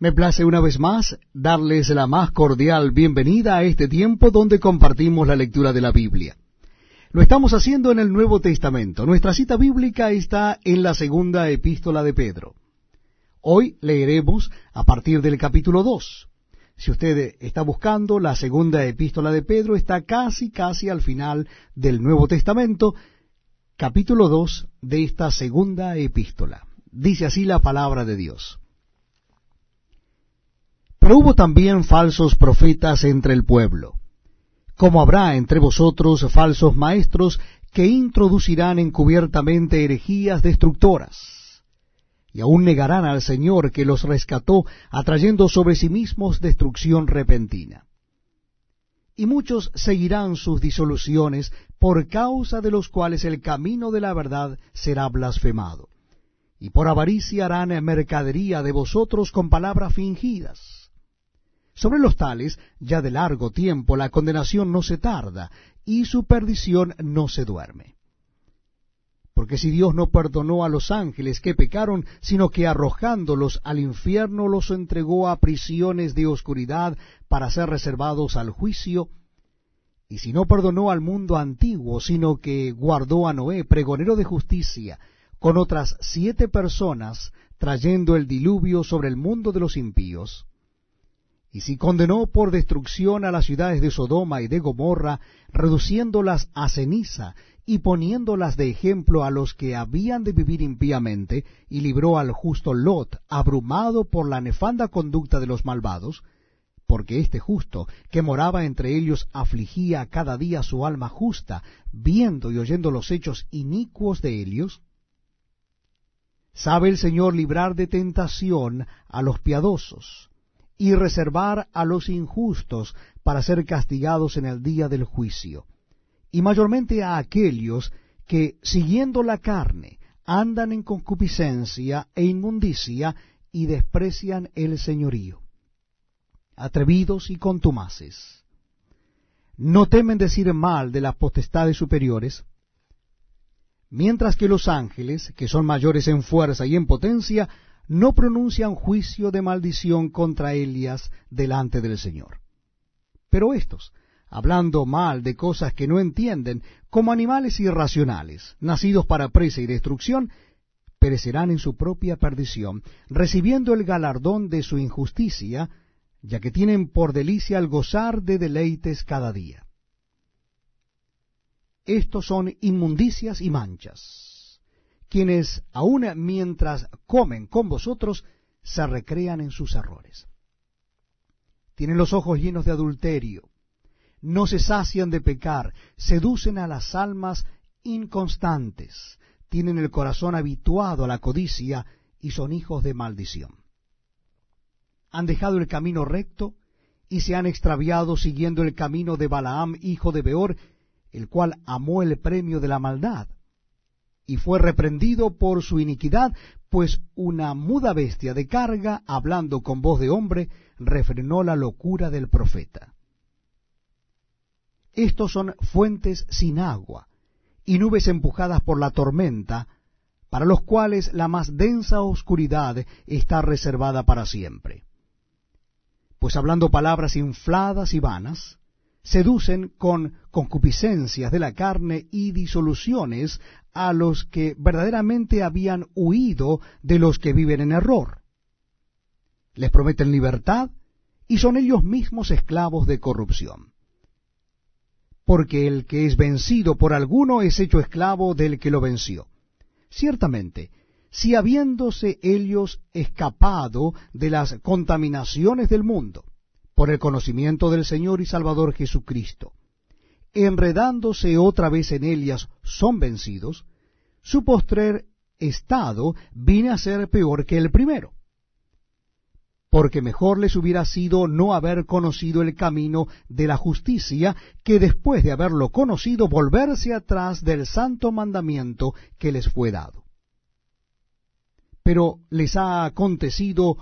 Me place una vez más darles la más cordial bienvenida a este tiempo donde compartimos la lectura de la Biblia. Lo estamos haciendo en el Nuevo Testamento. Nuestra cita bíblica está en la segunda epístola de Pedro. Hoy leeremos a partir del capítulo 2. Si usted está buscando, la segunda epístola de Pedro está casi, casi al final del Nuevo Testamento, capítulo 2 de esta segunda epístola. Dice así la palabra de Dios. Pero hubo también falsos profetas entre el pueblo, como habrá entre vosotros falsos maestros que introducirán encubiertamente herejías destructoras, y aún negarán al Señor que los rescató, atrayendo sobre sí mismos destrucción repentina. Y muchos seguirán sus disoluciones, por causa de los cuales el camino de la verdad será blasfemado. Y por avaricia harán mercadería de vosotros con palabras fingidas sobre los tales, ya de largo tiempo, la condenación no se tarda, y su perdición no se duerme. Porque si Dios no perdonó a los ángeles que pecaron, sino que arrojándolos al infierno los entregó a prisiones de oscuridad para ser reservados al juicio, y si no perdonó al mundo antiguo, sino que guardó a Noé, pregonero de justicia, con otras siete personas, trayendo el diluvio sobre el mundo de los impíos, y si condenó por destrucción a las ciudades de Sodoma y de Gomorra, reduciéndolas a ceniza y poniéndolas de ejemplo a los que habían de vivir impíamente, y libró al justo Lot, abrumado por la nefanda conducta de los malvados, porque este justo, que moraba entre ellos, afligía cada día su alma justa, viendo y oyendo los hechos inicuos de ellos, sabe el Señor librar de tentación a los piadosos, y reservar a los injustos para ser castigados en el día del juicio, y mayormente a aquellos que, siguiendo la carne, andan en concupiscencia e inmundicia y desprecian el señorío, atrevidos y contumaces. No temen decir mal de las potestades superiores, mientras que los ángeles, que son mayores en fuerza y en potencia, no pronuncian juicio de maldición contra Elias delante del Señor. Pero estos, hablando mal de cosas que no entienden, como animales irracionales, nacidos para presa y destrucción, perecerán en su propia perdición, recibiendo el galardón de su injusticia, ya que tienen por delicia el gozar de deleites cada día. Estos son inmundicias y manchas quienes aun mientras comen con vosotros se recrean en sus errores. Tienen los ojos llenos de adulterio, no se sacian de pecar, seducen a las almas inconstantes, tienen el corazón habituado a la codicia y son hijos de maldición. Han dejado el camino recto y se han extraviado siguiendo el camino de Balaam, hijo de Beor, el cual amó el premio de la maldad y fue reprendido por su iniquidad, pues una muda bestia de carga, hablando con voz de hombre, refrenó la locura del profeta. Estos son fuentes sin agua y nubes empujadas por la tormenta, para los cuales la más densa oscuridad está reservada para siempre. Pues hablando palabras infladas y vanas, seducen con concupiscencias de la carne y disoluciones a los que verdaderamente habían huido de los que viven en error. Les prometen libertad y son ellos mismos esclavos de corrupción. Porque el que es vencido por alguno es hecho esclavo del que lo venció. Ciertamente, si habiéndose ellos escapado de las contaminaciones del mundo, por el conocimiento del Señor y Salvador Jesucristo, enredándose otra vez en ellas, son vencidos, su postrer estado viene a ser peor que el primero. Porque mejor les hubiera sido no haber conocido el camino de la justicia, que después de haberlo conocido volverse atrás del santo mandamiento que les fue dado. Pero les ha acontecido